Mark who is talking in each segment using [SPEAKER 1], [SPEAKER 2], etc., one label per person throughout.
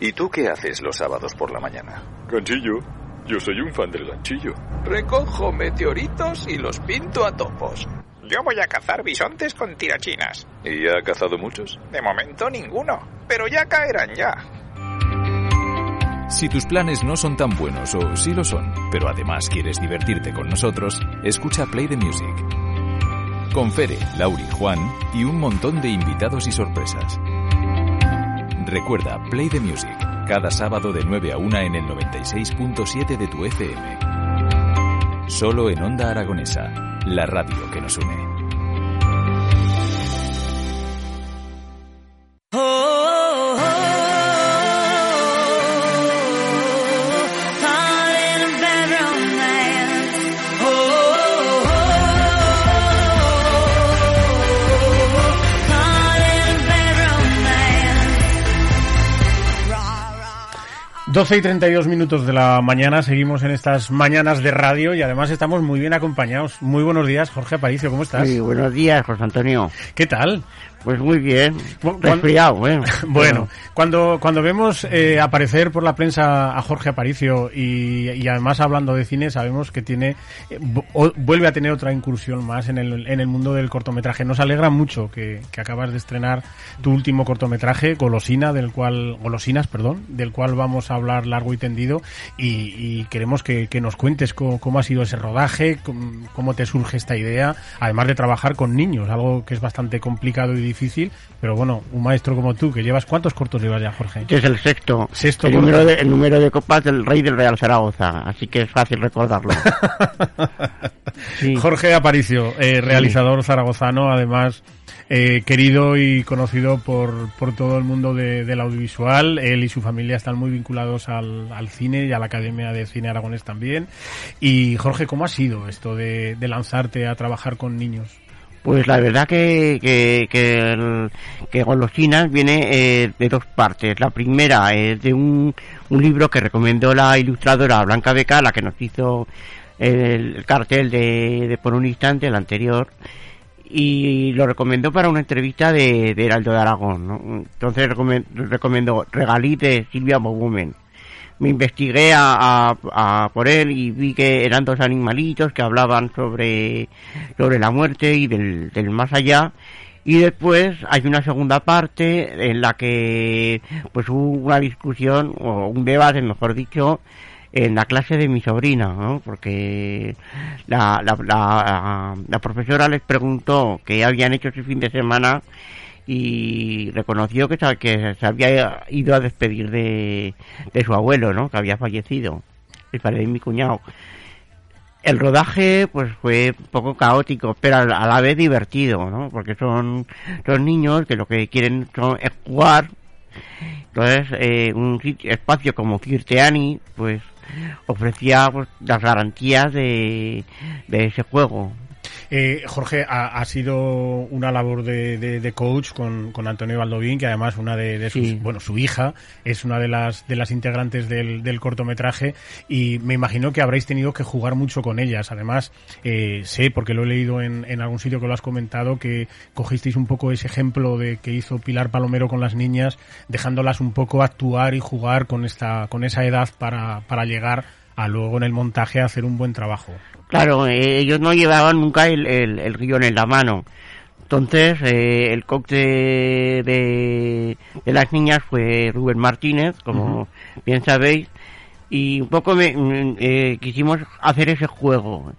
[SPEAKER 1] ¿Y tú qué haces los sábados por la mañana?
[SPEAKER 2] Ganchillo. Yo soy un fan del ganchillo.
[SPEAKER 3] Recojo meteoritos y los pinto a topos. Yo voy a cazar bisontes con tirachinas.
[SPEAKER 2] ¿Y ha cazado muchos?
[SPEAKER 3] De momento ninguno, pero ya caerán ya.
[SPEAKER 4] Si tus planes no son tan buenos o sí lo son, pero además quieres divertirte con nosotros, escucha Play the Music. Con Fere, Lauri, Juan y un montón de invitados y sorpresas. Recuerda Play the Music, cada sábado de 9 a 1 en el 96.7 de tu FM. Solo en Onda Aragonesa, la radio que nos une.
[SPEAKER 5] Doce y 32 minutos de la mañana, seguimos en estas mañanas de radio y además estamos muy bien acompañados. Muy buenos días, Jorge Aparicio, ¿cómo estás?
[SPEAKER 6] Sí, buenos días, José Antonio.
[SPEAKER 5] ¿Qué tal?
[SPEAKER 6] Pues muy bien, resfriado, ¿eh?
[SPEAKER 5] bueno, cuando, cuando vemos eh, aparecer por la prensa a Jorge Aparicio y, y además hablando de cine, sabemos que tiene eh, vuelve a tener otra incursión más en el, en el mundo del cortometraje. Nos alegra mucho que, que acabas de estrenar tu último cortometraje, Golosina, del cual, Golosinas, perdón, del cual vamos a hablar largo y tendido y, y queremos que, que, nos cuentes cómo, cómo, ha sido ese rodaje, cómo, cómo te surge esta idea, además de trabajar con niños, algo que es bastante complicado y difícil, pero bueno, un maestro como tú, que llevas, ¿cuántos cortos llevas ya, Jorge?
[SPEAKER 6] Este es el sexto.
[SPEAKER 5] Sexto
[SPEAKER 6] el, número de, el número de copas del rey del Real Zaragoza, así que es fácil recordarlo.
[SPEAKER 5] sí. Jorge Aparicio, eh, realizador sí. zaragozano, además eh, querido y conocido por, por todo el mundo de, del audiovisual. Él y su familia están muy vinculados al, al, cine y a la Academia de Cine Aragonés también. Y Jorge, ¿cómo ha sido esto de, de lanzarte a trabajar con niños?
[SPEAKER 6] Pues la verdad que, que, que, el, que Golosinas viene eh, de dos partes. La primera es de un, un libro que recomendó la ilustradora Blanca Beca, la que nos hizo el, el cartel de, de, Por un instante, el anterior, y lo recomendó para una entrevista de, de Heraldo de Aragón. Entonces recomendó Regalí de Silvia Bogumen me investigué a, a, por él y vi que eran dos animalitos que hablaban sobre, sobre la muerte y del, del más allá. Y después hay una segunda parte en la que pues hubo una discusión o un debate, mejor dicho, en la clase de mi sobrina, ¿no? porque la, la, la, la profesora les preguntó qué habían hecho ese fin de semana y reconoció que, que se había ido a despedir de, de su abuelo, ¿no? Que había fallecido, el padre de mi cuñado. El rodaje, pues fue un poco caótico, pero a la vez divertido, ¿no? Porque son, son niños que lo que quieren son, es jugar. Entonces, eh, un espacio como Kirteani, pues, ofrecía pues, las garantías de, de ese juego.
[SPEAKER 5] Eh, Jorge, ha, ha, sido una labor de, de, de coach con, con, Antonio Baldovín, que además una de, de sus, sí. bueno, su hija es una de las, de las integrantes del, del, cortometraje y me imagino que habréis tenido que jugar mucho con ellas. Además, eh, sé, porque lo he leído en, en, algún sitio que lo has comentado, que cogisteis un poco ese ejemplo de que hizo Pilar Palomero con las niñas, dejándolas un poco actuar y jugar con esta, con esa edad para, para llegar a luego en el montaje hacer un buen trabajo.
[SPEAKER 6] Claro, eh, ellos no llevaban nunca el, el, el, guion en la mano. Entonces, eh, el coach de, de, de, las niñas fue Rubén Martínez, como uh -huh. bien sabéis, y un poco me, eh, quisimos hacer ese juego.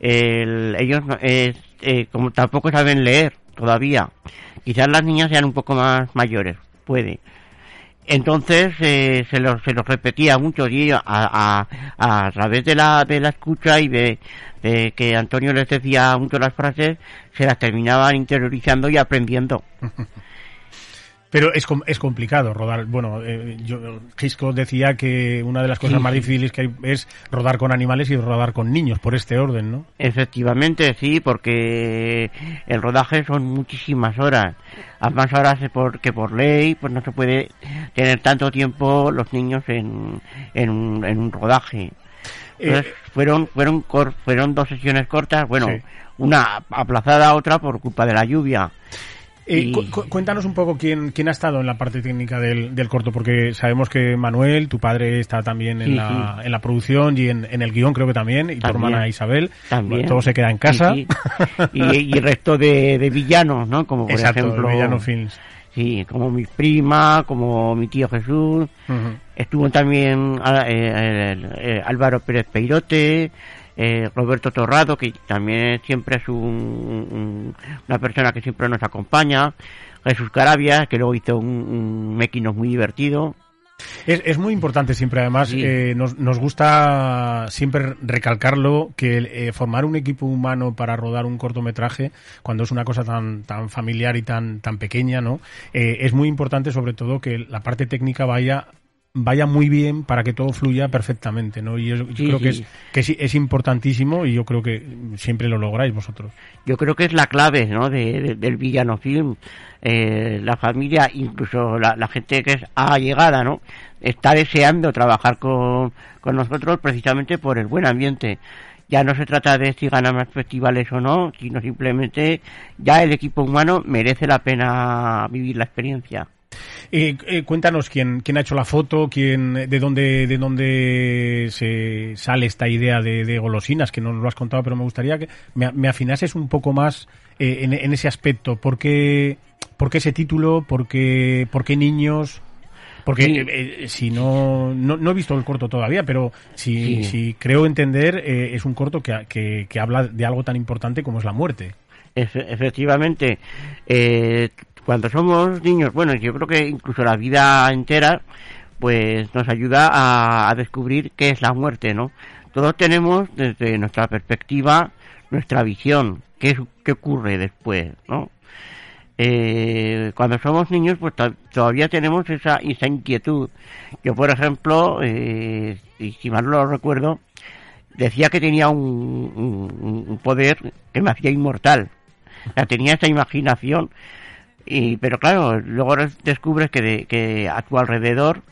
[SPEAKER 6] El, ellos, eh, como tampoco saben leer todavía, quizás las niñas sean un poco más mayores, puede. Entonces eh, se, los, se los repetía mucho y a, a, través de la, de la escucha y de, de, que Antonio les decía mucho las frases, se las terminaban interiorizando y aprendiendo.
[SPEAKER 5] Pero es, es complicado rodar. Bueno, eh, yo, Gisco decía que una de las cosas más difíciles que hay es rodar con animales y rodar con niños, por este orden, ¿no?
[SPEAKER 6] Efectivamente, sí, porque el rodaje son muchísimas horas. Además, ahora por, que por ley pues no se puede tener tanto tiempo los niños en, en, un, en un rodaje. Entonces, eh, fueron, fueron, fueron dos sesiones cortas, bueno, una aplazada, otra por culpa de la lluvia.
[SPEAKER 5] Eh, cuéntanos un poco quién, quién ha estado en la parte técnica del, del corto, porque sabemos que Manuel, tu padre, está también en, la, en la producción y en, en, el guion creo que también, y tu hermana Isabel. También. todo se queda en casa.
[SPEAKER 6] y, y, el resto de, de, villanos, ¿no? Como por ejemplo...
[SPEAKER 5] Villano Films.
[SPEAKER 6] Sí, como mi prima, como mi tío Jesús. Estuvo también eh, eh, Álvaro Pérez Peirote, eh, Roberto Torrado, que también siempre es un, una persona que siempre nos acompaña, Jesús Carabia, que luego hizo un, un muy divertido.
[SPEAKER 5] Es, es, muy importante siempre, además, eh, nos, nos, gusta siempre recalcarlo, que eh, formar un equipo humano para rodar un cortometraje, cuando es una cosa tan, tan familiar y tan, tan pequeña, ¿no? Eh, es muy importante sobre todo que la parte técnica vaya vaya muy bien para que todo fluya perfectamente, ¿no? Y yo, creo que, es, que es, importantísimo y yo creo que siempre lo lográis vosotros.
[SPEAKER 6] Yo creo que es la clave, ¿no? del villano film. Eh, la familia, incluso la, gente que es allegada, ¿no? Está deseando trabajar con, con nosotros precisamente por el buen ambiente ya no se trata de si ganan más festivales o no, sino simplemente ya el equipo humano merece la pena vivir la experiencia.
[SPEAKER 5] Eh, eh, cuéntanos quién, quién ha hecho la foto, quién, de dónde, de dónde se sale esta idea de, golosinas, que no lo has contado, pero me gustaría que me, afinases un poco más eh, en, ese aspecto. ¿Por qué, por qué ese título? ¿Por qué, por qué niños? Porque si no, no, he visto el corto todavía, pero si, si creo entender, es un corto que, que, que, habla de algo tan importante como es la muerte.
[SPEAKER 6] efectivamente, eh, cuando somos niños, bueno, yo creo que incluso la vida entera, pues nos ayuda a, descubrir qué es la muerte, ¿no? Todos tenemos desde nuestra perspectiva nuestra visión, qué, qué ocurre después, ¿no? Eh, cuando somos niños, pues todavía tenemos esa, esa inquietud. Yo, por ejemplo, eh, si mal no lo recuerdo, decía que tenía un, poder que me hacía inmortal. Tenía esa imaginación y, pero claro, luego descubres que, que a tu alrededor,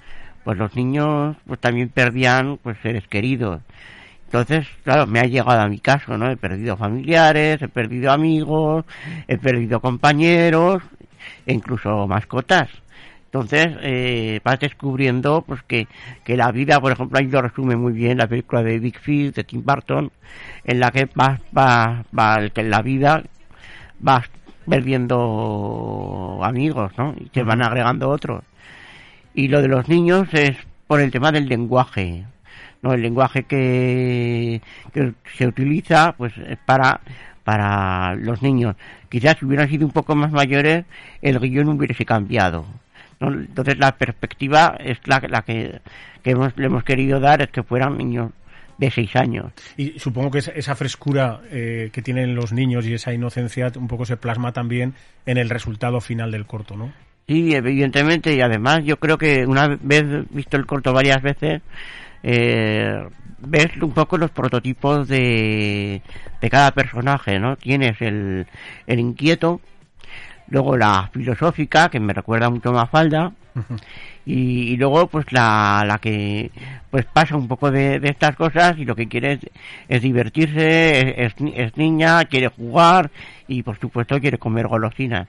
[SPEAKER 6] pues los niños pues también perdían pues seres queridos. Entonces, claro, me ha llegado a mi caso, ¿no? He perdido familiares, he perdido amigos, he perdido compañeros, e incluso mascotas. Entonces, eh, vas descubriendo pues que, que la vida, por ejemplo, ahí lo resume muy bien la película de Big Fish de Tim Burton, en la que vas, va, va, la vida vas perdiendo amigos, ¿no? Y se van agregando otros. Y lo de los niños es por el tema del lenguaje, ¿no? El lenguaje que, que se utiliza, pues, es para, para los niños. Quizás si hubieran sido un poco más mayores, el guion hubiese cambiado. Entonces la perspectiva es la, la que, que hemos, le hemos querido dar, es que fueran niños de seis años.
[SPEAKER 5] Y supongo que esa frescura eh, que tienen los niños y esa inocencia un poco se plasma también en el resultado final del corto, ¿no?
[SPEAKER 6] Sí, evidentemente, y además yo creo que una vez visto el corto varias veces, eh, ves un poco los prototipos de, de cada personaje, ¿no? Tienes el, el inquieto, luego la filosófica, que me recuerda mucho a Mafalda, y, luego pues la, la que pues pasa un poco de, estas cosas y lo que quiere es, divertirse, es, es, niña, quiere jugar y por supuesto quiere comer golosinas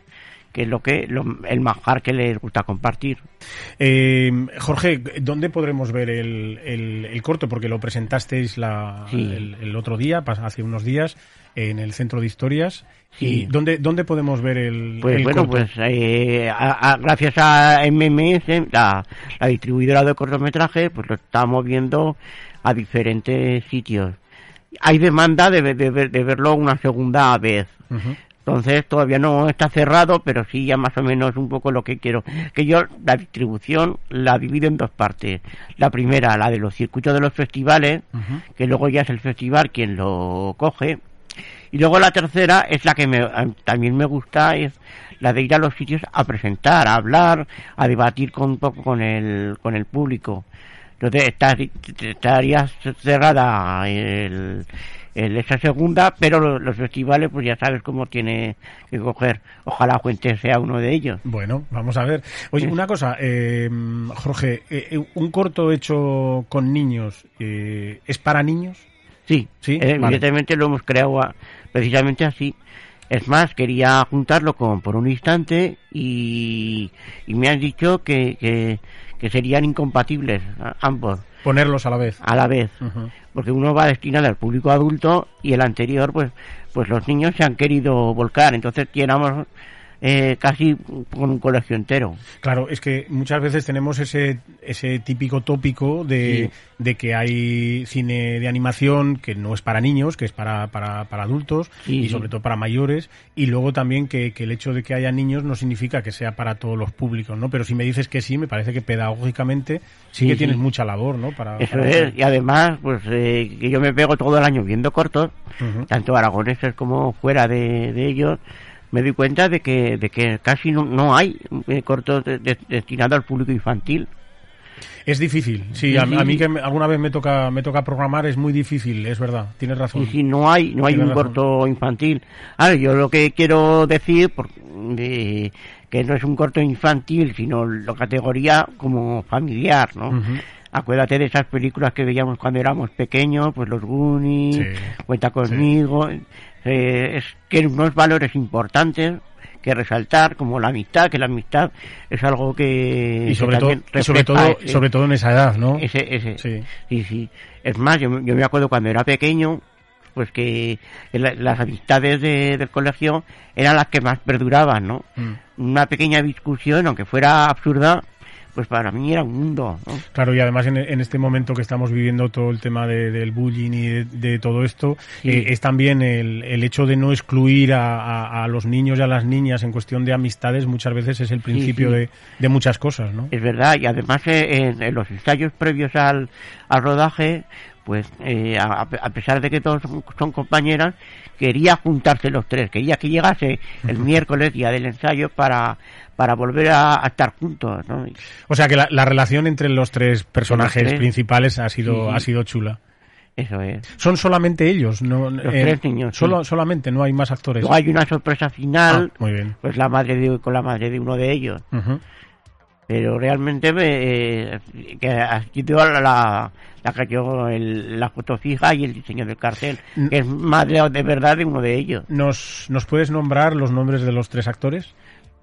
[SPEAKER 6] que es lo que el manjar que les gusta compartir.
[SPEAKER 5] Eh, Jorge, ¿dónde podremos ver el, el, corto? Porque lo presentasteis la, el, otro día, hace unos días, en el Centro de Historias. ¿Y dónde, dónde podemos ver el,
[SPEAKER 6] pues, bueno, pues eh, gracias a MMS, la, la distribuidora de cortometraje, pues lo estamos viendo a diferentes sitios. Hay demanda de, de, de verlo una segunda vez. Entonces todavía no está cerrado, pero sí ya más o menos un poco lo que quiero. Que yo la distribución la divido en dos partes. La primera, la de los circuitos de los festivales, que luego ya es el festival quien lo coge. Y luego la tercera es la que me, también me gusta, es la de ir a los sitios a presentar, a hablar, a debatir con, un poco con el, con el público. Entonces estaría cerrada el, esa segunda, pero los, festivales, pues ya sabes cómo tiene que coger. Ojalá Fuente sea uno de ellos.
[SPEAKER 5] Bueno, vamos a ver. Oye, una cosa, eh, Jorge, eh, eh, ¿un corto hecho con niños es para niños?
[SPEAKER 6] Sí, sí evidentemente lo hemos creado precisamente así. Es más, quería juntarlo con Por un Instante y, me han dicho que, que, que serían incompatibles ambos.
[SPEAKER 5] Ponerlos a la vez.
[SPEAKER 6] A la vez. Porque uno va destinado al público adulto y el anterior, pues, pues los niños se han querido volcar. Entonces, llenamos eh, casi con un colegio entero.
[SPEAKER 5] Claro, es que muchas veces tenemos ese, ese típico tópico de, de que hay cine de animación que no es para niños, que es para, para, para adultos y sobre todo para mayores, y luego también que, que, el hecho de que haya niños no significa que sea para todos los públicos, ¿no? Pero si me dices que sí, me parece que pedagógicamente sí, que tienes mucha labor, ¿no?
[SPEAKER 6] Para, Eso es, y además, pues eh, que yo me pego todo el año viendo cortos, tanto aragoneses como fuera de, de ellos, me doy cuenta de que, de que casi no, no hay eh, cortos destinados al público infantil.
[SPEAKER 5] Es difícil, sí, A, mí que alguna vez me toca me toca programar es muy difícil, es verdad, tienes razón.
[SPEAKER 6] Sí, no hay no hay un corto infantil. Ahora, yo lo que quiero decir que no es un corto infantil, sino la categoría como familiar, ¿no? Acuérdate de esas películas que veíamos cuando éramos pequeños, pues los Goonies, Cuenta conmigo, eh, es que unos valores importantes que resaltar como la amistad que la amistad es algo que
[SPEAKER 5] y sobre todo sobre todo sobre todo en esa edad no
[SPEAKER 6] ese ese. Sí. Sí, es más yo, me acuerdo cuando era pequeño pues que las amistades del colegio eran las que más perduraban no mm. una pequeña discusión aunque fuera absurda pues para mí era un mundo.
[SPEAKER 5] Claro, y además en, este momento que estamos viviendo todo el tema del bullying y de, todo esto, eh, es también el, el, hecho de no excluir a, a, los niños y a las niñas en cuestión de amistades, muchas veces es el principio De, de, muchas cosas, ¿no?
[SPEAKER 6] Es verdad, y además eh, en, los ensayos previos al, al rodaje, pues eh, a, pesar de que todos son, compañeras, quería juntarse los tres, quería que llegase el miércoles, día del ensayo, para para volver a, estar juntos. ¿no?
[SPEAKER 5] O sea que la, relación entre los tres personajes principales ha sido, ha sido chula.
[SPEAKER 6] Eso es.
[SPEAKER 5] Son solamente ellos, no.
[SPEAKER 6] Los eh, tres niños.
[SPEAKER 5] Solo, solamente, no hay más actores.
[SPEAKER 6] No hay una sorpresa final.
[SPEAKER 5] Ah, muy bien.
[SPEAKER 6] Pues la madre de, con la madre de uno de ellos. Pero realmente eh, que sido la, la, la que yo la foto fija y el diseño del cartel, que es madre de verdad de uno de ellos.
[SPEAKER 5] ¿Nos, ¿Nos puedes nombrar los nombres de los tres actores?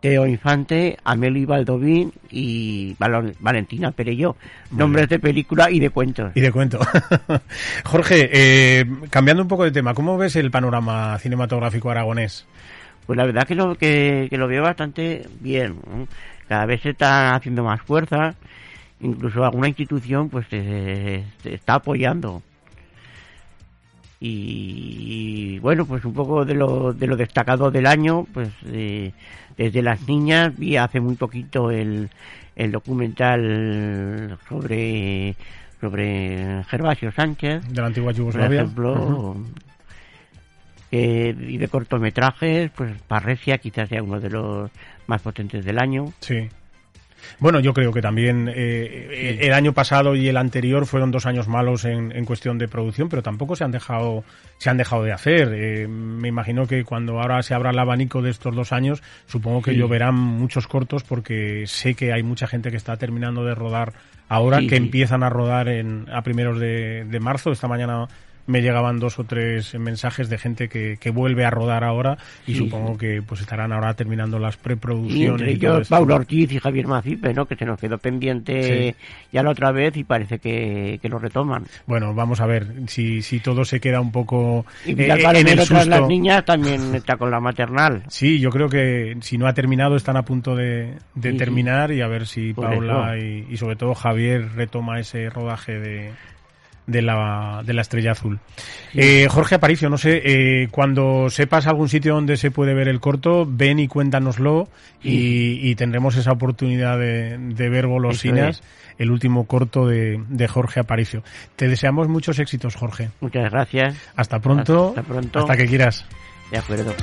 [SPEAKER 6] Teo Infante, Amelie Baldovín y Valentina Perello. Nombres de película y de cuentos.
[SPEAKER 5] Y de cuento. Jorge, eh, cambiando un poco de tema, ¿cómo ves el panorama cinematográfico aragonés?
[SPEAKER 6] Pues la verdad que lo, que, lo veo bastante bien. Cada vez se está haciendo más fuerza. Incluso alguna institución pues se, está apoyando. Y, bueno, pues un poco de lo, de lo destacado del año, pues eh, desde las niñas vi hace muy poquito el, el documental sobre sobre Gervasio Sánchez
[SPEAKER 5] de la antigua Yugoslavia
[SPEAKER 6] por ejemplo y de cortometrajes pues Parresia quizás sea uno de los más potentes del año.
[SPEAKER 5] Sí. Bueno, yo creo que también eh, el año pasado y el anterior fueron dos años malos en, en, cuestión de producción, pero tampoco se han dejado se han dejado de hacer. Eh, me imagino que cuando ahora se abra el abanico de estos dos años, supongo que lloverán muchos cortos porque sé que hay mucha gente que está terminando de rodar ahora, que empiezan a rodar en, a primeros de, de marzo. Esta mañana me llegaban dos o tres mensajes de gente que, que vuelve a rodar ahora y supongo que pues estarán ahora terminando las preproducciones.
[SPEAKER 6] Y entre Paulo Ortiz y Javier Macipe, ¿no? que se nos quedó pendiente ya la otra vez y parece que, que, lo retoman.
[SPEAKER 5] Bueno, vamos a ver si, si todo se queda un poco
[SPEAKER 6] y eh, en el susto. las niñas también está con la maternal.
[SPEAKER 5] Sí, yo creo que si no ha terminado están a punto de, de terminar y a ver si Paula y, y sobre todo Javier retoma ese rodaje de de la, de la estrella azul. Eh, Jorge Aparicio, no sé, eh, cuando sepas algún sitio donde se puede ver el corto, ven y cuéntanoslo y, y tendremos esa oportunidad de, de ver Golosinas, el último corto de, de Jorge Aparicio. Te deseamos muchos éxitos, Jorge.
[SPEAKER 6] Muchas gracias.
[SPEAKER 5] Hasta pronto.
[SPEAKER 6] Hasta pronto.
[SPEAKER 5] Hasta que quieras.
[SPEAKER 6] De acuerdo.